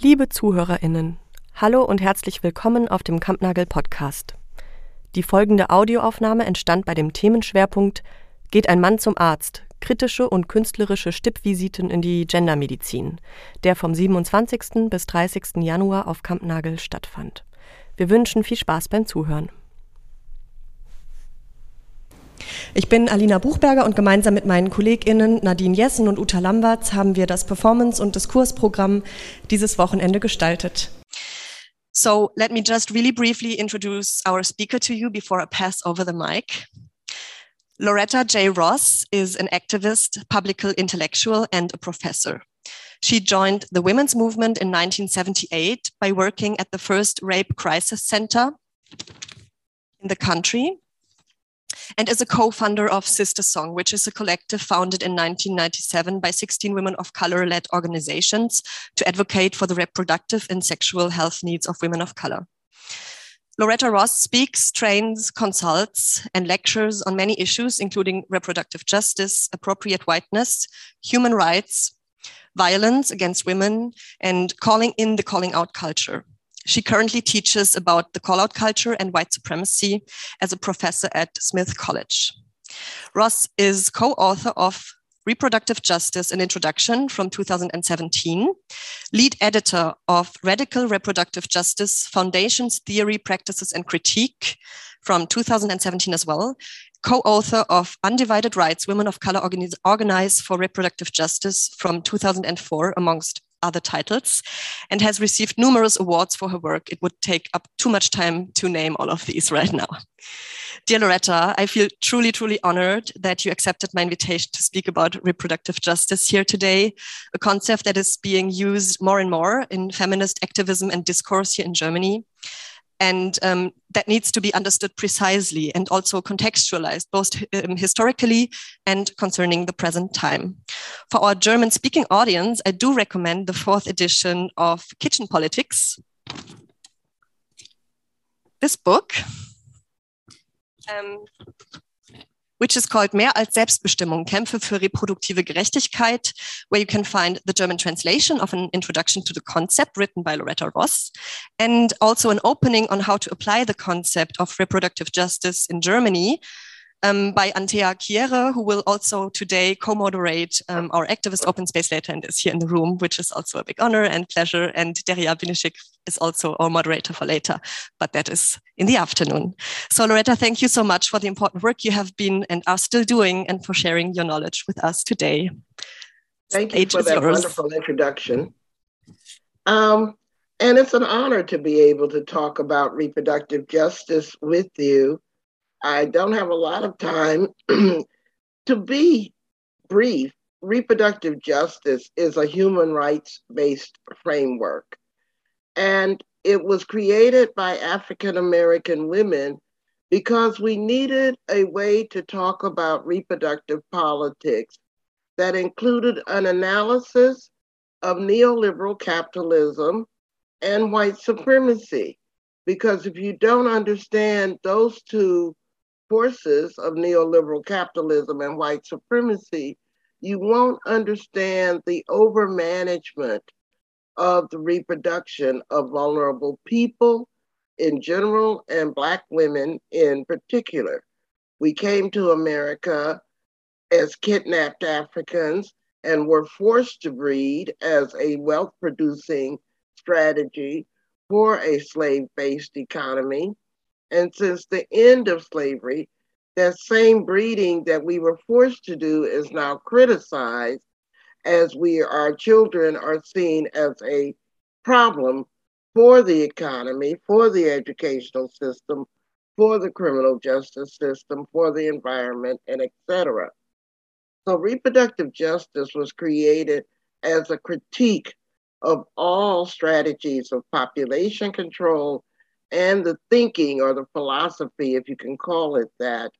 Liebe ZuhörerInnen, hallo und herzlich willkommen auf dem Kampnagel Podcast. Die folgende Audioaufnahme entstand bei dem Themenschwerpunkt Geht ein Mann zum Arzt? Kritische und künstlerische Stippvisiten in die Gendermedizin, der vom 27. bis 30. Januar auf Kampnagel stattfand. Wir wünschen viel Spaß beim Zuhören. Ich bin Alina Buchberger und gemeinsam mit meinen KollegInnen Nadine Jessen und Uta Lamberts haben wir das Performance- und Diskursprogramm dieses Wochenende gestaltet. So let me just really briefly introduce our speaker to you before I pass over the mic. Loretta J. Ross is an activist, public intellectual, and a professor. She joined the women's movement in 1978 by working at the first rape crisis center in the country and as a co-founder of SisterSong, which is a collective founded in 1997 by 16 women of color-led organizations to advocate for the reproductive and sexual health needs of women of color. Loretta Ross speaks, trains, consults, and lectures on many issues, including reproductive justice, appropriate whiteness, human rights, violence against women, and calling in the calling out culture. She currently teaches about the call out culture and white supremacy as a professor at Smith College. Ross is co author of Reproductive Justice An Introduction from 2017, lead editor of Radical Reproductive Justice Foundations, Theory, Practices, and Critique from 2017 as well, co author of Undivided Rights Women of Color Organize, Organize for Reproductive Justice from 2004, amongst other titles, and has received numerous awards for her work. It would take up too much time to name all of these right now. Dear Loretta, I feel truly, truly honored that you accepted my invitation to speak about reproductive justice here today, a concept that is being used more and more in feminist activism and discourse here in Germany and um, that needs to be understood precisely and also contextualized both um, historically and concerning the present time. For our german speaking audience i do recommend the fourth edition of kitchen politics. This book um, which is called Mehr als Selbstbestimmung, Kämpfe für reproduktive Gerechtigkeit, where you can find the German translation of an introduction to the concept written by Loretta Ross, and also an opening on how to apply the concept of reproductive justice in Germany um, by Antea Chiere, who will also today co-moderate um, our activist open space later and is here in the room, which is also a big honor and pleasure. And Deria Binishik is also our moderator for later, but that is in the afternoon. So Loretta, thank you so much for the important work you have been and are still doing and for sharing your knowledge with us today. Thank you for that yours. wonderful introduction. Um, and it's an honor to be able to talk about reproductive justice with you I don't have a lot of time. to be brief, reproductive justice is a human rights based framework. And it was created by African American women because we needed a way to talk about reproductive politics that included an analysis of neoliberal capitalism and white supremacy. Because if you don't understand those two forces of neoliberal capitalism and white supremacy, you won't understand the overmanagement of the reproduction of vulnerable people in general and Black women in particular. We came to America as kidnapped Africans and were forced to breed as a wealth producing strategy for a slave based economy. And since the end of slavery, that same breeding that we were forced to do is now criticized as we our children are seen as a problem for the economy, for the educational system, for the criminal justice system, for the environment, and etc. So reproductive justice was created as a critique of all strategies of population control and the thinking or the philosophy, if you can call it that,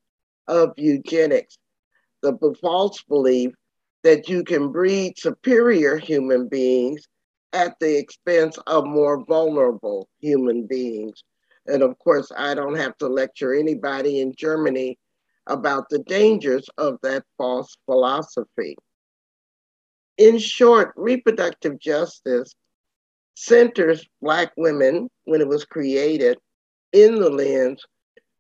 of eugenics, the false belief that you can breed superior human beings at the expense of more vulnerable human beings. And of course, I don't have to lecture anybody in Germany about the dangers of that false philosophy. In short, reproductive justice centers Black women when it was created in the lens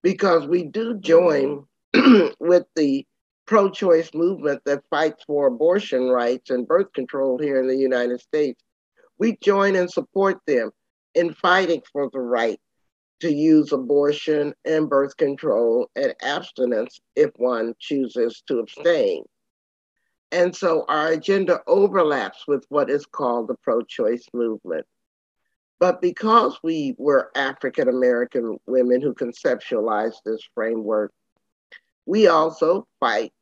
because we do join with the pro choice movement that fights for abortion rights and birth control here in the United States. We join and support them in fighting for the right to use abortion and birth control and abstinence if one chooses to abstain. And so our agenda overlaps with what is called the pro choice movement. But because we were African American women who conceptualized this framework, we also fight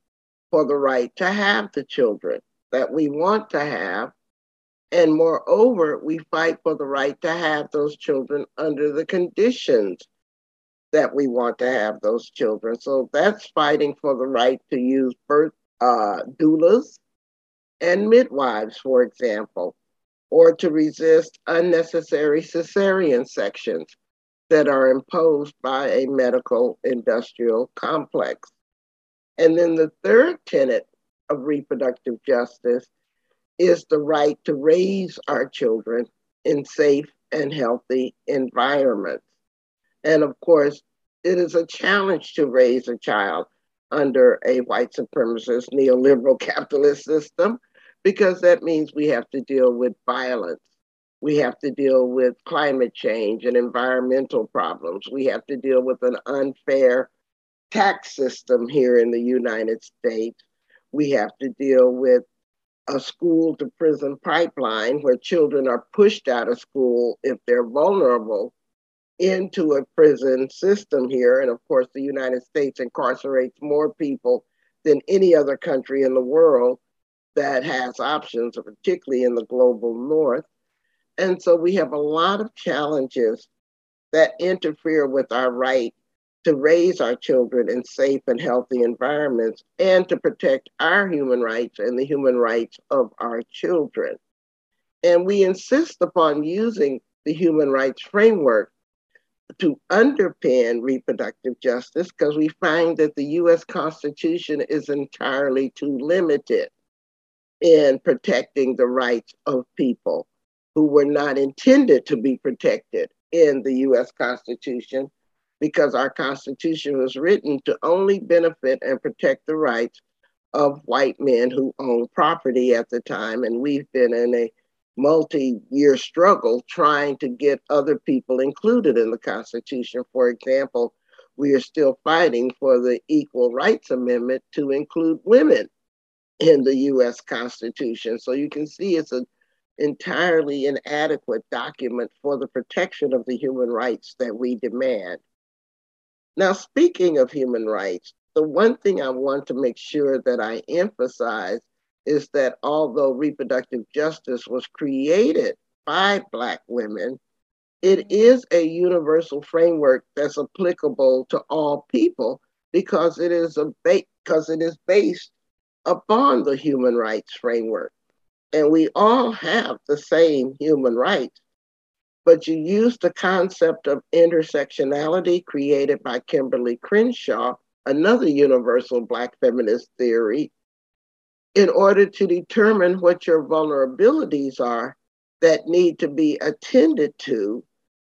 for the right to have the children that we want to have. And moreover, we fight for the right to have those children under the conditions that we want to have those children. So that's fighting for the right to use birth uh, doulas and midwives, for example, or to resist unnecessary cesarean sections that are imposed by a medical industrial complex. And then the third tenet of reproductive justice is the right to raise our children in safe and healthy environments. And of course, it is a challenge to raise a child under a white supremacist neoliberal capitalist system because that means we have to deal with violence. We have to deal with climate change and environmental problems. We have to deal with an unfair tax system here in the United States. We have to deal with a school to prison pipeline where children are pushed out of school if they're vulnerable into a prison system here. And of course, the United States incarcerates more people than any other country in the world that has options, particularly in the global north. And so we have a lot of challenges that interfere with our right to raise our children in safe and healthy environments and to protect our human rights and the human rights of our children. And we insist upon using the human rights framework to underpin reproductive justice because we find that the US Constitution is entirely too limited in protecting the rights of people who were not intended to be protected in the US Constitution because our Constitution was written to only benefit and protect the rights of white men who owned property at the time. And we've been in a multi year struggle trying to get other people included in the Constitution. For example, we are still fighting for the Equal Rights Amendment to include women in the US Constitution. So you can see it's an entirely inadequate document for the protection of the human rights that we demand. Now, speaking of human rights, the one thing I want to make sure that I emphasize is that although reproductive justice was created by Black women, it is a universal framework that's applicable to all people because it is a ba- because it is based upon the human rights framework. And we all have the same human rights but you use the concept of intersectionality created by Kimberlé Crenshaw, another universal Black feminist theory, in order to determine what your vulnerabilities are that need to be attended to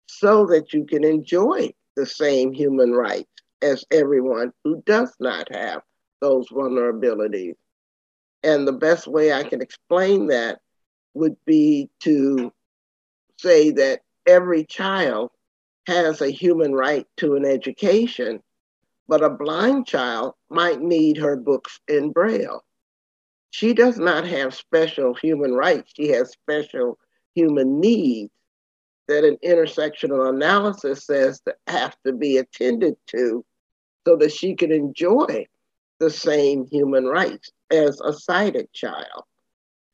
so that you can enjoy the same human rights as everyone who does not have those vulnerabilities. And the best way I can explain that would be to say that every child has a human right to an education, but a blind child might need her books in Braille. She does not have special human rights, she has special human needs that an intersectional analysis says that have to be attended to so that she can enjoy the same human rights as a sighted child.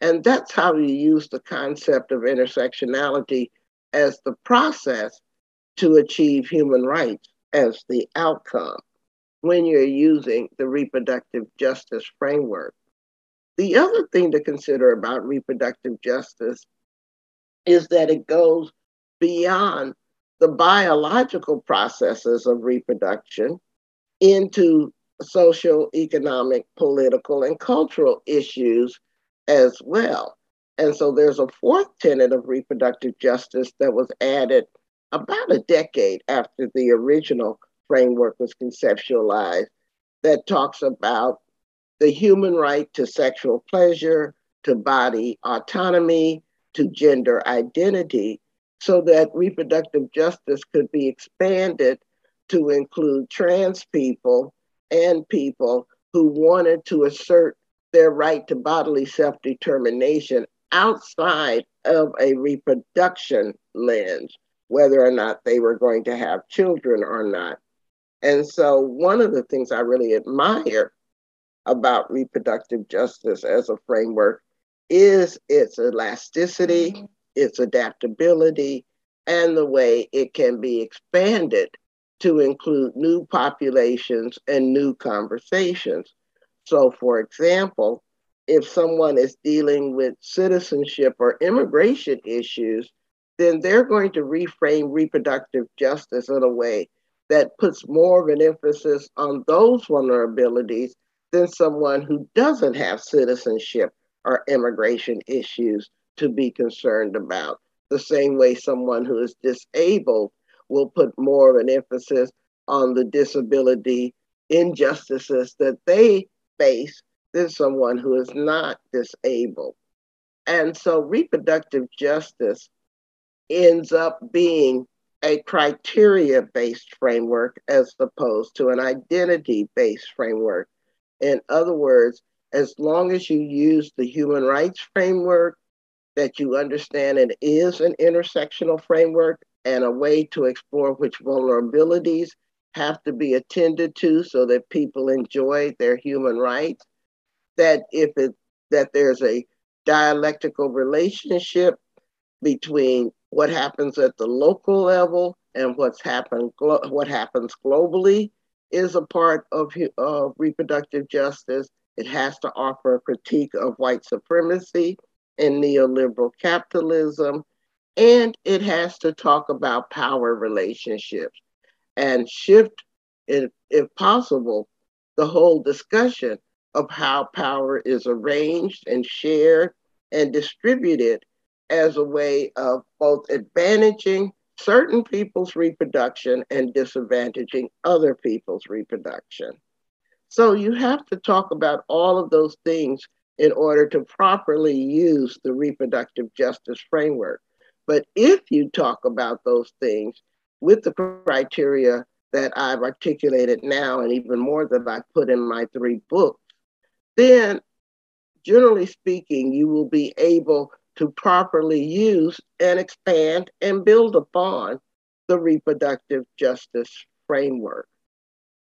And that's how you use the concept of intersectionality as the process to achieve human rights as the outcome when you're using the reproductive justice framework. The other thing to consider about reproductive justice is that it goes beyond the biological processes of reproduction into social, economic, political, and cultural issues as well. And so there's a fourth tenet of reproductive justice that was added about a decade after the original framework was conceptualized that talks about the human right to sexual pleasure, to body autonomy, to gender identity, so that reproductive justice could be expanded to include trans people and people who wanted to assert their right to bodily self determination outside of a reproduction lens, whether or not they were going to have children or not. And so, one of the things I really admire about reproductive justice as a framework is its elasticity, mm-hmm. its adaptability, and the way it can be expanded to include new populations and new conversations. So, for example, if someone is dealing with citizenship or immigration issues, then they're going to reframe reproductive justice in a way that puts more of an emphasis on those vulnerabilities than someone who doesn't have citizenship or immigration issues to be concerned about. The same way someone who is disabled will put more of an emphasis on the disability injustices that they face than someone who is not disabled. And so reproductive justice ends up being a criteria based framework as opposed to an identity based framework. In other words, as long as you use the human rights framework, that you understand it is an intersectional framework and a way to explore which vulnerabilities have to be attended to so that people enjoy their human rights, that if it that there's a dialectical relationship between what happens at the local level and what's happened what happens globally is a part of reproductive justice. It has to offer a critique of white supremacy and neoliberal capitalism, and it has to talk about power relationships and shift, if, if possible, the whole discussion of how power is arranged and shared and distributed as a way of both advantaging certain people's reproduction and disadvantaging other people's reproduction. So you have to talk about all of those things in order to properly use the reproductive justice framework. But if you talk about those things with the criteria that I've articulated now, and even more that I put in my three books, then generally speaking, you will be able to properly use and expand and build upon the reproductive justice framework.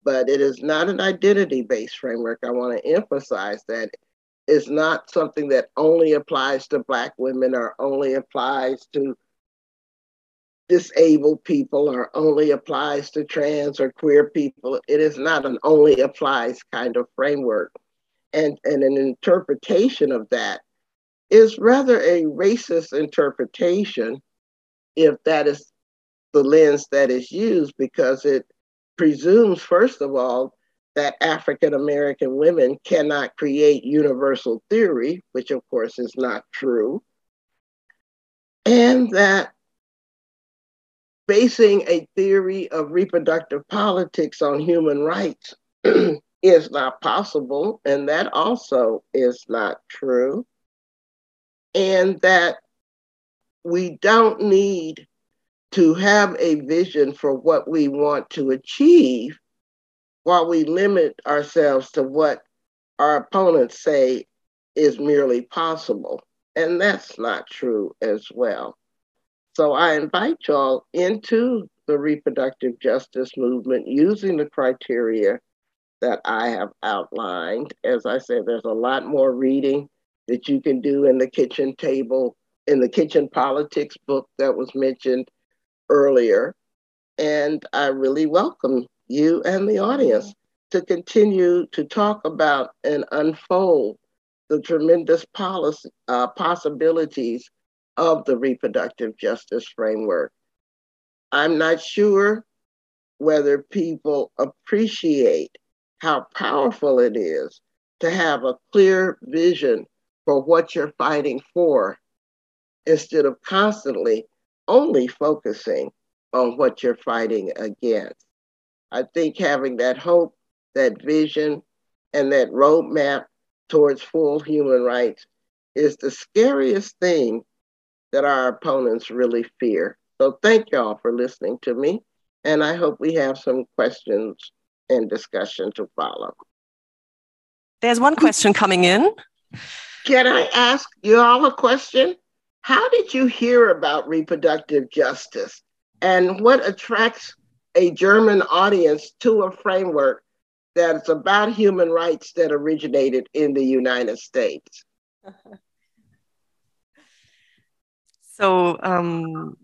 But it is not an identity based framework. I want to emphasize that it's not something that only applies to Black women or only applies to disabled people or only applies to trans or queer people. It is not an only applies kind of framework. And, and an interpretation of that is rather a racist interpretation if that is the lens that is used because it presumes, first of all, that African American women cannot create universal theory, which of course is not true, and that basing a theory of reproductive politics on human rights is not possible, and that also is not true and that we don't need to have a vision for what we want to achieve while we limit ourselves to what our opponents say is merely possible. And that's not true as well. So I invite y'all into the reproductive justice movement using the criteria that I have outlined. As I said, there's a lot more reading that you can do in the kitchen table, in the kitchen politics book that was mentioned earlier. And I really welcome you and the audience to continue to talk about and unfold the tremendous policy, uh, possibilities of the reproductive justice framework. I'm not sure whether people appreciate how powerful it is to have a clear vision for what you're fighting for instead of constantly only focusing on what you're fighting against. I think having that hope, that vision, and that roadmap towards full human rights is the scariest thing that our opponents really fear. So thank y'all for listening to me. And I hope we have some questions and discussion to follow. There's one question coming in. Can I ask you all a question? How did you hear about reproductive justice? And what attracts a German audience to a framework that's about human rights that originated in the United States? So, um,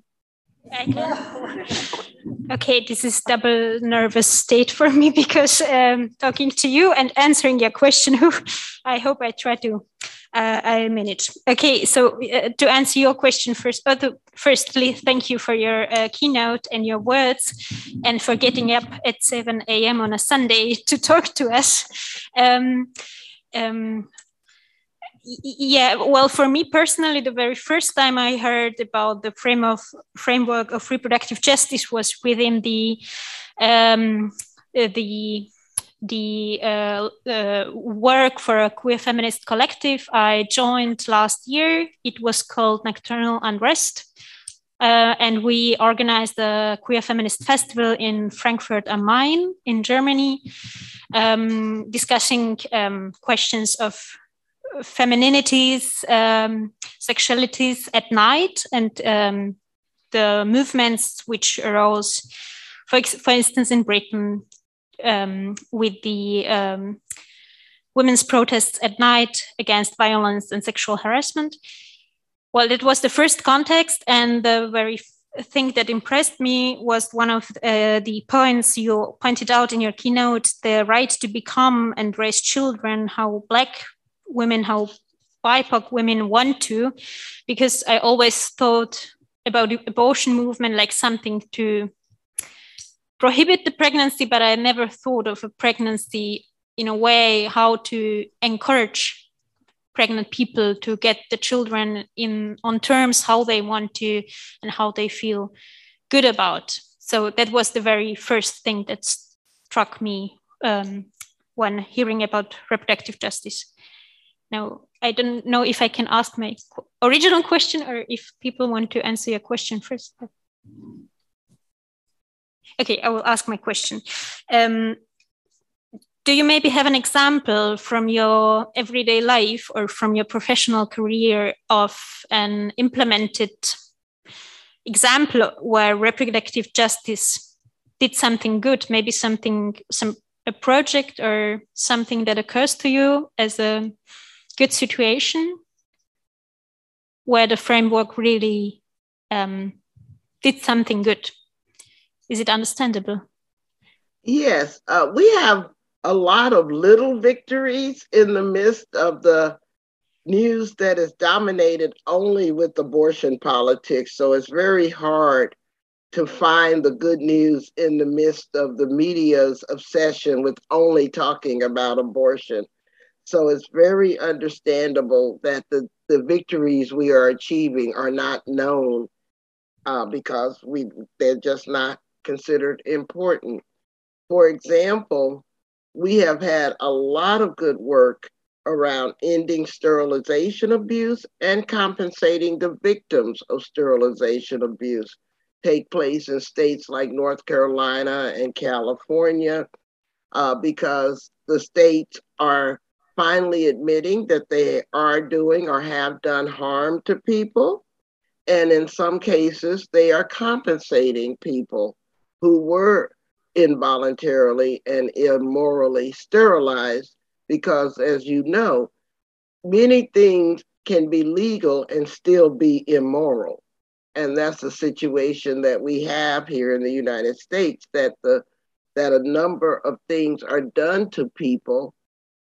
okay, this is double nervous state for me because um, talking to you and answering your question, I hope I try to uh, I manage. Okay, so uh, to answer your question first, uh, to, firstly, thank you for your uh, keynote and your words, and for getting up at 7 a.m. on a Sunday to talk to us. Um, um, yeah well for me personally the very first time i heard about the frame of framework of reproductive justice was within the um, uh, the the uh, uh, work for a queer feminist collective i joined last year. It was called nocturnal unrest. Uh, and we organized a queer feminist festival in frankfurt am main in germany um, discussing um, questions of femininities, um, sexualities at night, and um, the movements which arose, for, for instance, in Britain um, with the um, women's protests at night against violence and sexual harassment. Well, it was the first context, and the very thing that impressed me was one of uh, the points you pointed out in your keynote the right to become and raise children, how Black women, how BIPOC women want to, because I always thought about the abortion movement like something to prohibit the pregnancy, but I never thought of a pregnancy in a way how to encourage pregnant people to get the children in on terms how they want to and how they feel good about. So that was the very first thing that struck me um, when hearing about reproductive justice. Now, I don't know if I can ask my original question or if people want to answer your question first. Okay, I will ask my question. Um, do you maybe have an example from your everyday life or from your professional career of an implemented example where reproductive justice did something good, maybe something, some a project or something that occurs to you as a good situation where the framework really um, did something good. Is it understandable? Yes, uh, we have a lot of little victories in the midst of the news that is dominated only with abortion politics. So it's very hard to find the good news in the midst of the media's obsession with only talking about abortion. So it's very understandable that the, the victories we are achieving are not known uh, because we they're just not considered important. For example, we have had a lot of good work around ending sterilization abuse and compensating the victims of sterilization abuse take place in states like North Carolina and California uh, because the states are finally admitting that they are doing or have done harm to people. And in some cases, they are compensating people who were involuntarily and immorally sterilized because, as you know, many things can be legal and still be immoral. And that's the situation that we have here in the United States that the that a number of things are done to people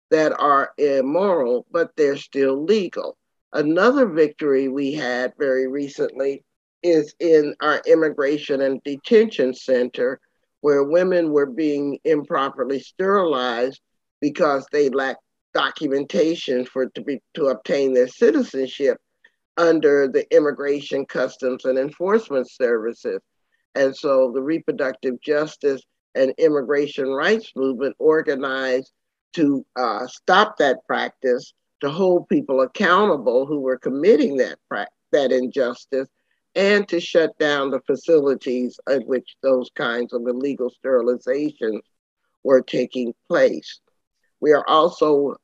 that are immoral, but they're still legal. Another victory we had very recently is in our immigration and detention center, where women were being improperly sterilized because they lacked documentation for to be to obtain their citizenship. under the Immigration, Customs, and Enforcement Services. And so the reproductive justice and immigration rights movement organized to uh, stop that practice, to hold people accountable who were committing that, pra- that injustice, and to shut down the facilities at which those kinds of illegal sterilizations were taking place. We are also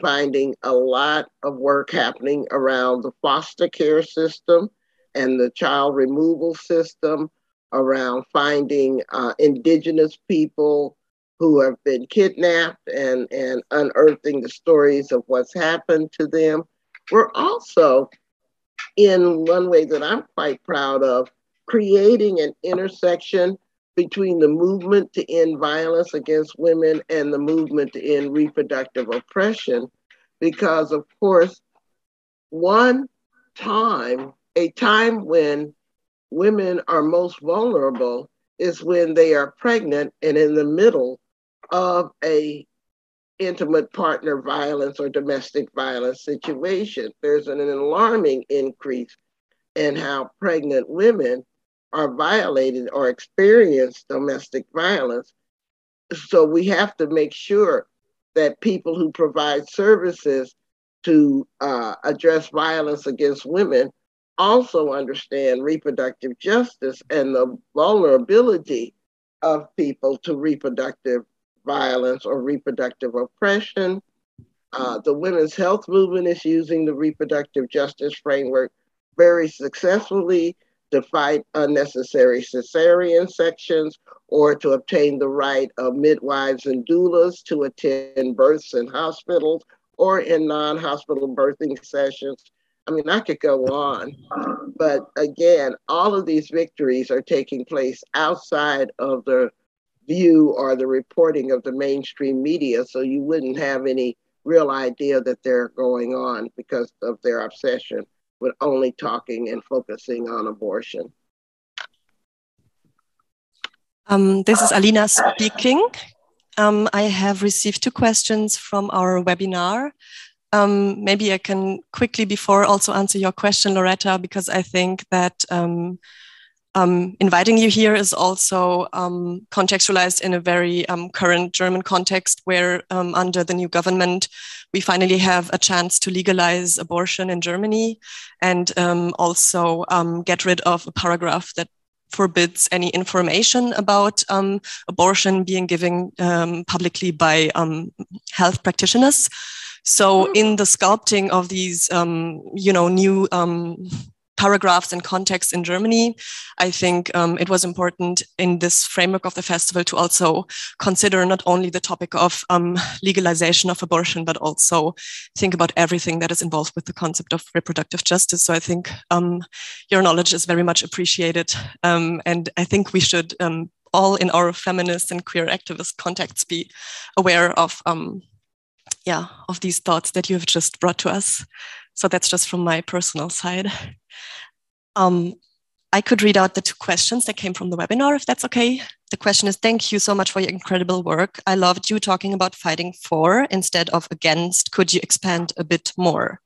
finding a lot of work happening around the foster care system and the child removal system, around finding uh, indigenous people who have been kidnapped and, and unearthing the stories of what's happened to them. We're also, in one way that I'm quite proud of, creating an intersection between the movement to end violence against women and the movement to end reproductive oppression. Because, of course, one time, a time when women are most vulnerable is when they are pregnant and in the middle of a intimate partner violence or domestic violence situation. There's an alarming increase in how pregnant women are violated or experience domestic violence. So we have to make sure that people who provide services to uh, address violence against women also understand reproductive justice and the vulnerability of people to reproductive violence or reproductive oppression. Uh, the women's health movement is using the reproductive justice framework very successfully to fight unnecessary cesarean sections or to obtain the right of midwives and doulas to attend births in hospitals or in non hospital birthing sessions. I mean, I could go on, but again, all of these victories are taking place outside of the view or the reporting of the mainstream media, so you wouldn't have any real idea that they're going on because of their obsession with only talking and focusing on abortion. Um, this is Alina speaking. Um, I have received two questions from our webinar. Um, maybe I can quickly before also answer your question, Loretta, because I think that um, um, inviting you here is also um, contextualized in a very um, current German context where um, under the new government, we finally have a chance to legalize abortion in Germany and um, also um, get rid of a paragraph that forbids any information about abortion being given publicly by health practitioners. So in the sculpting of these, you know, new paragraphs and context in Germany, I think um, it was important in this framework of the festival to also consider not only the topic of um, legalization of abortion, but also think about everything that is involved with the concept of reproductive justice. So I think um, your knowledge is very much appreciated. Um, and I think we should um, all in our feminist and queer activist contexts be aware of um, yeah of these thoughts that you have just brought to us so that's just from my personal side. Um, I could read out the two questions that came from the webinar, if that's okay. The question is, thank you so much for your incredible work. I loved you talking about fighting for instead of against. Could you expand a bit more?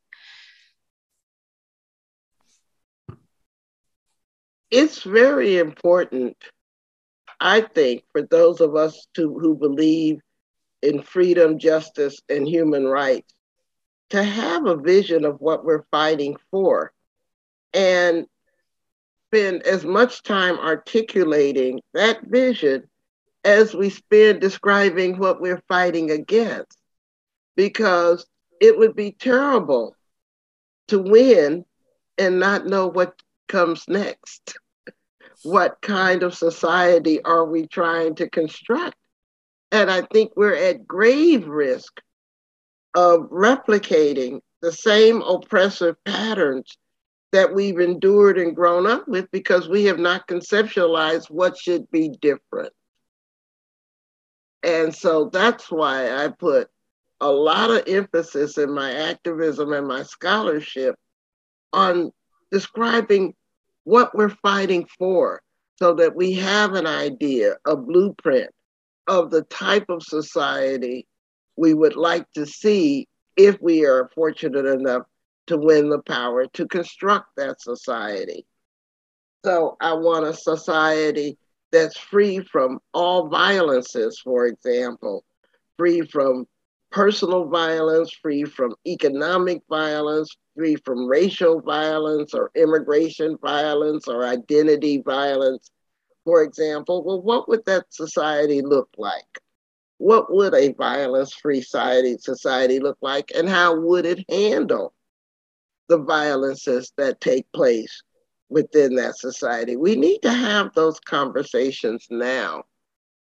It's very important, I think, for those of us to, who believe in freedom, justice, and human rights to have a vision of what we're fighting for and spend as much time articulating that vision as we spend describing what we're fighting against. Because it would be terrible to win and not know what comes next. What kind of society are we trying to construct? And I think we're at grave risk of replicating the same oppressive patterns that we've endured and grown up with because we have not conceptualized what should be different. And so that's why I put a lot of emphasis in my activism and my scholarship on describing what we're fighting for so that we have an idea, a blueprint of the type of society we would like to see if we are fortunate enough to win the power to construct that society. So I want a society that's free from all violences, for example, free from personal violence, free from economic violence, free from racial violence or immigration violence or identity violence, for example. Well, what would that society look like? What would a violence free society, society look like, and how would it handle the violences that take place within that society? We need to have those conversations now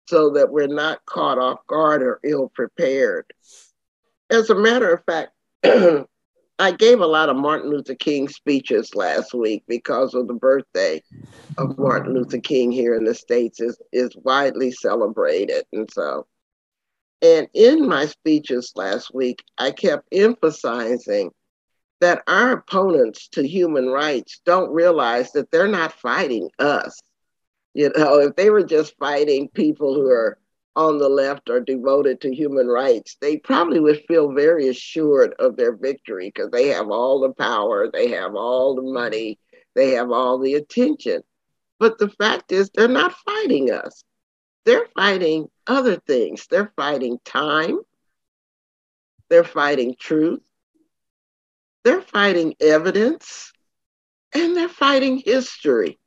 so that we're not caught off guard or ill prepared. As a matter of fact, I gave a lot of Martin Luther King speeches last week because of the birthday of Martin Luther King here in the States is, is widely celebrated. And so, and in my speeches last week, I kept emphasizing that our opponents to human rights don't realize that they're not fighting us. You know, if they were just fighting people who are on the left are devoted to human rights, they probably would feel very assured of their victory because they have all the power, they have all the money, they have all the attention. But the fact is, they're not fighting us. They're fighting other things. They're fighting time, they're fighting truth, they're fighting evidence, and they're fighting history.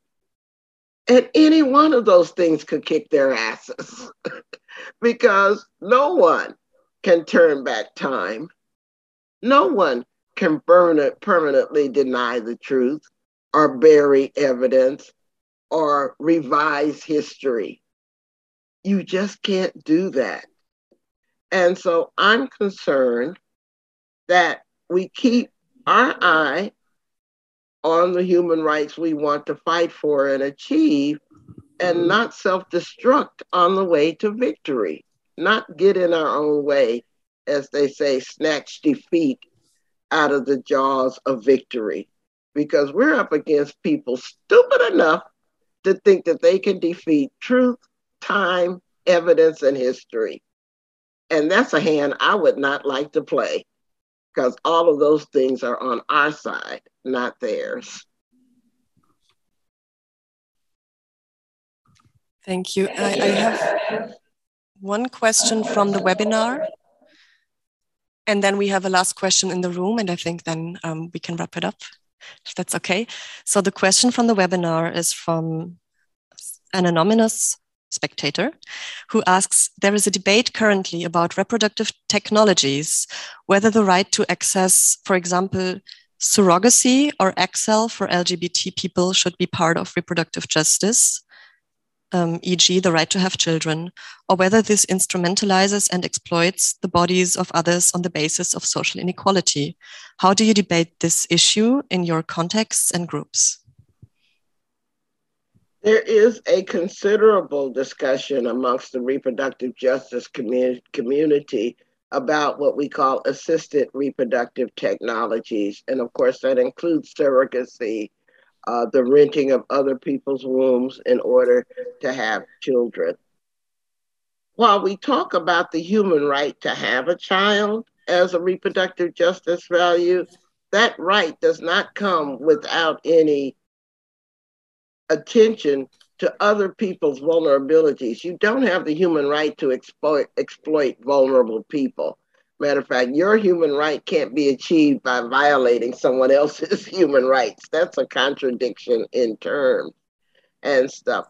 And any one of those things could kick their asses because no one can turn back time. No one can burn it, permanently deny the truth or bury evidence or revise history. You just can't do that. And so I'm concerned that we keep our eye on the human rights we want to fight for and achieve and mm-hmm. not self destruct on the way to victory, not get in our own way, as they say, snatch defeat out of the jaws of victory. Because we're up against people stupid enough to think that they can defeat truth, time, evidence, and history. And that's a hand I would not like to play because all of those things are on our side, not theirs. Thank you. I, I have one question from the webinar. And then we have a last question in the room, and I think then um, we can wrap it up, if that's okay. So the question from the webinar is from an anonymous spectator, who asks There is a debate currently about reproductive technologies, whether the right to access, for example, surrogacy or egg cells for LGBT people should be part of reproductive justice, um, e.g., the right to have children, or whether this instrumentalizes and exploits the bodies of others on the basis of social inequality. How do you debate this issue in your contexts and groups? There is a considerable discussion amongst the reproductive justice commu- community about what we call assisted reproductive technologies. And of course, that includes surrogacy, uh, the renting of other people's wombs in order to have children. While we talk about the human right to have a child as a reproductive justice value, that right does not come without any attention to other people's vulnerabilities. You don't have the human right to exploit, exploit vulnerable people. Matter of fact, your human right can't be achieved by violating someone else's human rights. That's a contradiction in terms and stuff.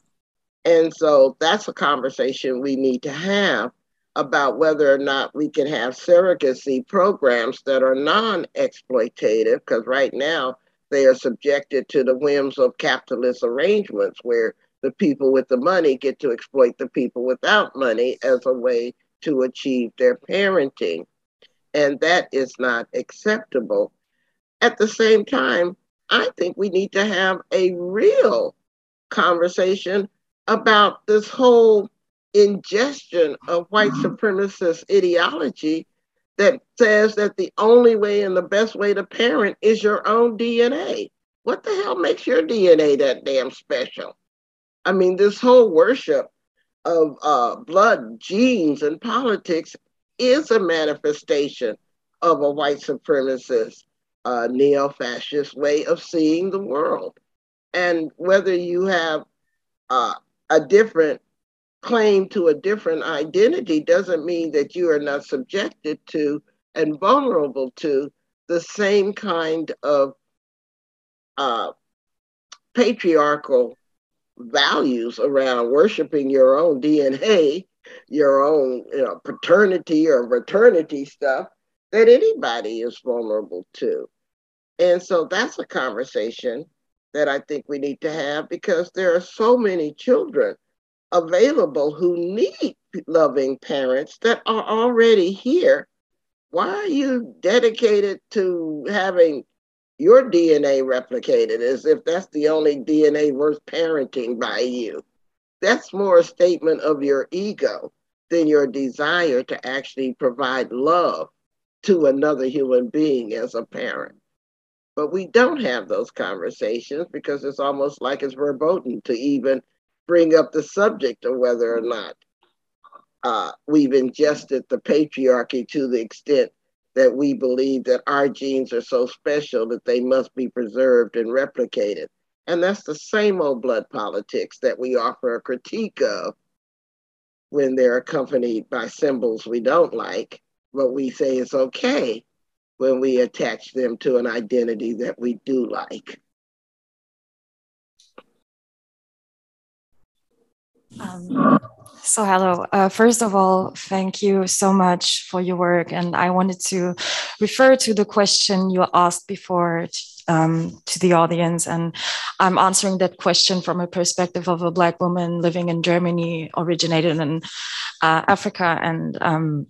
And so that's a conversation we need to have about whether or not we can have surrogacy programs that are non exploitative, because right now they are subjected to the whims of capitalist arrangements where the people with the money get to exploit the people without money as a way to achieve their parenting. And that is not acceptable. At the same time, I think we need to have a real conversation about this whole ingestion of white mm-hmm. supremacist ideology that says that the only way and the best way to parent is your own DNA. What the hell makes your DNA that damn special? I mean, this whole worship of uh, blood, genes, and politics is a manifestation of a white supremacist a neo fascist way of seeing the world. And whether you have uh, a different claim to a different identity doesn't mean that you are not subjected to and vulnerable to the same kind of uh, patriarchal values around worshiping your own DNA, your own you know, paternity or maternity stuff that anybody is vulnerable to. And so that's a conversation that I think we need to have because there are so many children available who need loving parents that are already here. Why are you dedicated to having your DNA replicated as if that's the only DNA worth parenting by you? That's more a statement of your ego than your desire to actually provide love to another human being as a parent. But we don't have those conversations because it's almost like it's verboten to even bring up the subject of whether or not uh, we've ingested the patriarchy to the extent that we believe that our genes are so special that they must be preserved and replicated. And that's the same old blood politics that we offer a critique of when they're accompanied by symbols we don't like, but we say it's okay when we attach them to an identity that we do like. Um, so hello. Uh, first of all, thank you so much for your work. And I wanted to refer to the question you asked before um, to the audience. And I'm answering that question from a perspective of a Black woman living in Germany, originated in uh, Africa. And um,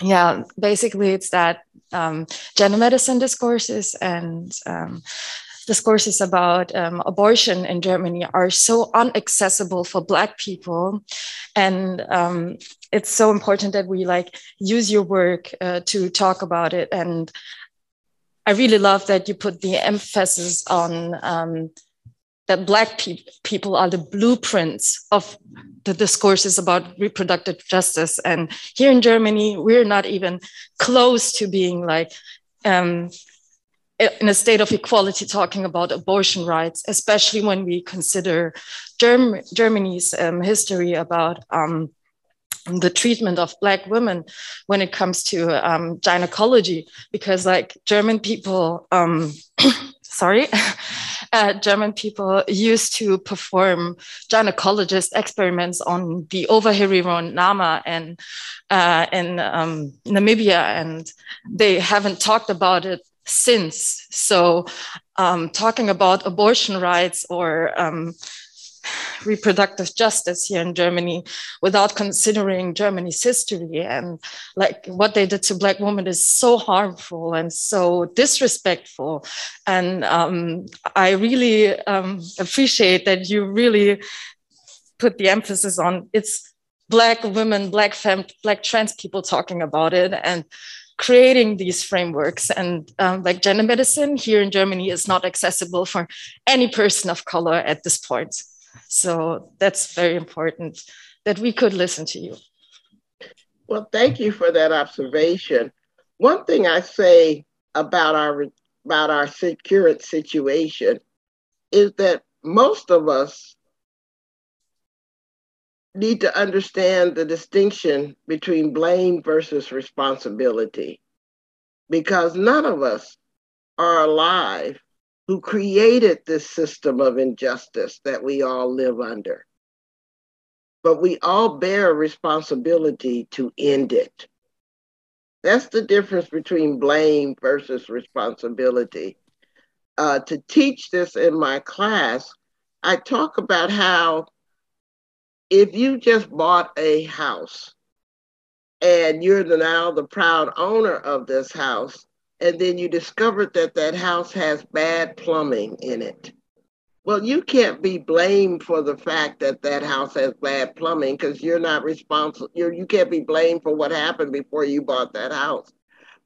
yeah, basically it's that um, gender medicine discourses and um, discourses about um, abortion in Germany are so unaccessible for Black people, and um, it's so important that we like use your work uh, to talk about it. And I really love that you put the emphasis on um, that Black pe- people are the blueprints of the discourses about reproductive justice. And here in Germany, we're not even close to being like um, in a state of equality talking about abortion rights, especially when we consider Germ- Germany's um, history about um, the treatment of Black women when it comes to um, gynecology, because like German people, um, sorry, uh, German people used to perform gynecologist experiments on the Ovaherero Nama and uh, in um, Namibia, and they haven't talked about it since. So, um, talking about abortion rights or um, reproductive justice here in Germany without considering Germany's history and like what they did to black women is so harmful and so disrespectful. And um, I really um, appreciate that you really put the emphasis on it's black women, black femme, black trans people talking about it and creating these frameworks. And um, like gender medicine here in germany is not accessible for any person of color at this point. So that's very important that we could listen to you. Well thank you for that observation. One thing i say about our about our current situation is that most of us need to understand the distinction between blame versus responsibility because none of us are alive who created this system of injustice that we all live under. But we all bear responsibility to end it. That's the difference between blame versus responsibility. Uh, to teach this in my class, I talk about how if you just bought a house and you're now the proud owner of this house, and then you discovered that that house has bad plumbing in it. Well, you can't be blamed for the fact that that house has bad plumbing because you're not responsible. You're, you can't be blamed for what happened before you bought that house.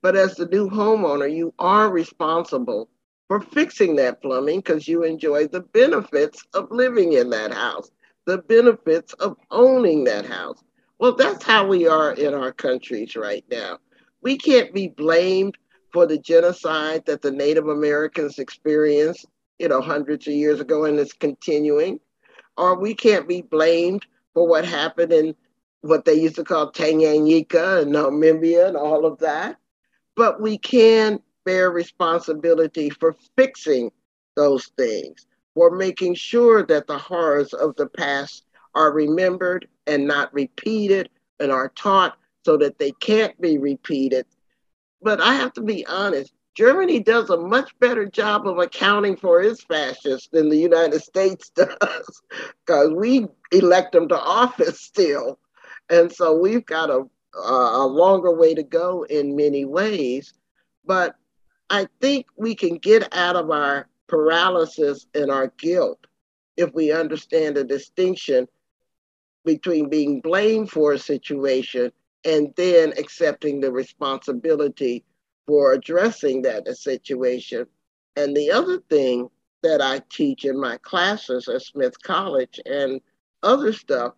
But as the new homeowner, you are responsible for fixing that plumbing because you enjoy the benefits of living in that house the benefits of owning that house. Well, that's how we are in our countries right now. We can't be blamed for the genocide that the Native Americans experienced, you know, hundreds of years ago and it's continuing. Or we can't be blamed for what happened in what they used to call Tanganyika and Namibia and all of that. But we can bear responsibility for fixing those things, for making sure that the horrors of the past are remembered and not repeated and are taught so that they can't be repeated. But I have to be honest, Germany does a much better job of accounting for its fascists than the United States does, because we elect them to office still. And so we've got a, a longer way to go in many ways. But I think we can get out of our paralysis and our guilt if we understand the distinction between being blamed for a situation and then accepting the responsibility for addressing that situation. And the other thing that I teach in my classes at Smith College and other stuff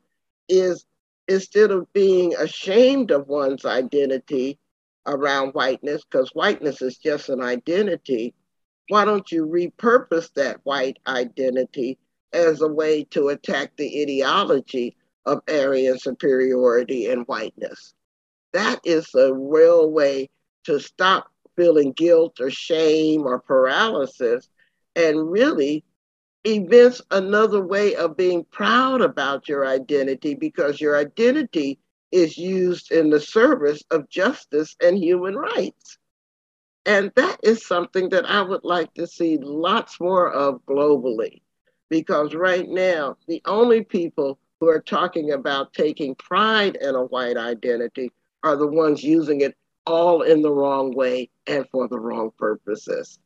is instead of being ashamed of one's identity around whiteness, because whiteness is just an identity, why don't you repurpose that white identity as a way to attack the ideology of Aryan superiority and whiteness? That is a real way to stop feeling guilt or shame or paralysis and really events another way of being proud about your identity because your identity is used in the service of justice and human rights. And that is something that I would like to see lots more of globally. Because right now, the only people who are talking about taking pride in a white identity are the ones using it all in the wrong way and for the wrong purposes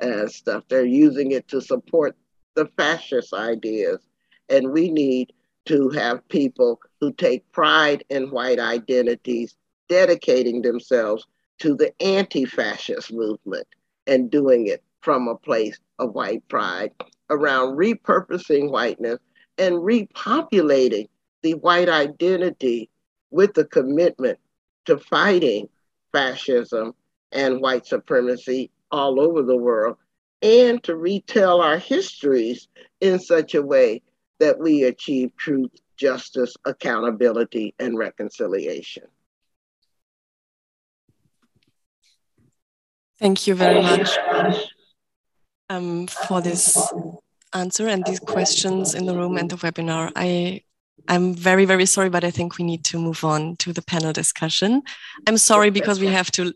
and stuff. They're using it to support the fascist ideas. And we need to have people who take pride in white identities, dedicating themselves to the anti fascist movement and doing it from a place of white pride around repurposing whiteness and repopulating the white identity with the commitment to fighting fascism and white supremacy all over the world and to retell our histories in such a way that we achieve truth, justice, accountability, and reconciliation. Thank you very much um, for this answer and these questions in the room and the webinar. I I'm very, very sorry, but I think we need to move on to the panel discussion. I'm sorry because we have to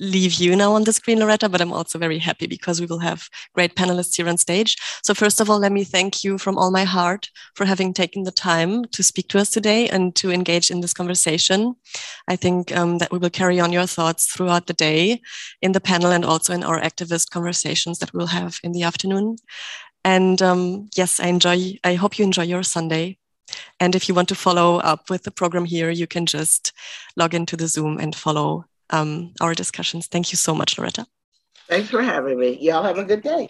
leave you now on the screen, Loretta, but I'm also very happy because we will have great panelists here on stage. So first of all, let me thank you from all my heart for having taken the time to speak to us today and to engage in this conversation. I think um, that we will carry on your thoughts throughout the day in the panel and also in our activist conversations that we'll have in the afternoon. And um, yes, I enjoy, I hope you enjoy your Sunday. And if you want to follow up with the program here, you can just log into the Zoom and follow um, our discussions. Thank you so much, Loretta. Thanks for having me. Y'all have a good day.